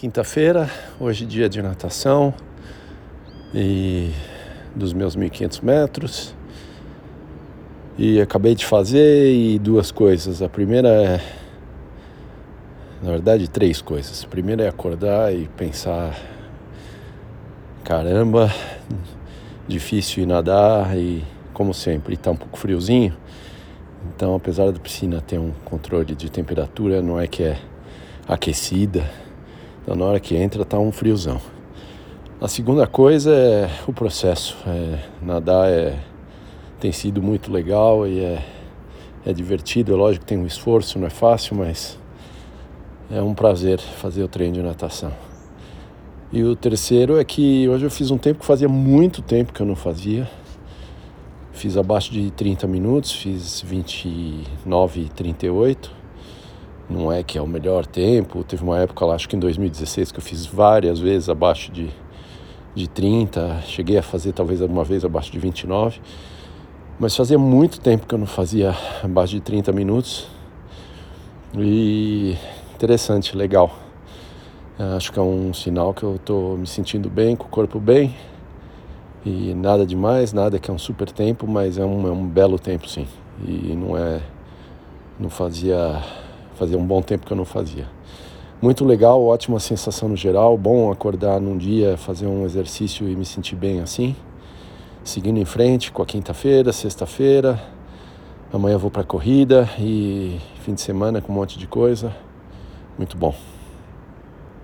Quinta-feira, hoje dia de natação e dos meus 1500 metros. E acabei de fazer e duas coisas. A primeira é na verdade três coisas. A primeira é acordar e pensar caramba, difícil ir nadar e como sempre, está um pouco friozinho. Então, apesar da piscina ter um controle de temperatura, não é que é aquecida então, na hora que entra, tá um friozão. A segunda coisa é o processo. É, nadar é, tem sido muito legal e é, é divertido. É lógico que tem um esforço, não é fácil, mas é um prazer fazer o treino de natação. E o terceiro é que hoje eu fiz um tempo que fazia muito tempo que eu não fazia. Fiz abaixo de 30 minutos, fiz 29 e 38 não é que é o melhor tempo. Teve uma época lá, acho que em 2016, que eu fiz várias vezes abaixo de, de 30, cheguei a fazer talvez alguma vez abaixo de 29, mas fazia muito tempo que eu não fazia abaixo de 30 minutos. E interessante, legal. Acho que é um sinal que eu estou me sentindo bem, com o corpo bem. E nada demais, nada que é um super tempo, mas é um, é um belo tempo sim. E não é. Não fazia Fazia um bom tempo que eu não fazia. Muito legal, ótima sensação no geral. Bom acordar num dia, fazer um exercício e me sentir bem assim. Seguindo em frente com a quinta-feira, sexta-feira. Amanhã vou para corrida e fim de semana com um monte de coisa. Muito bom.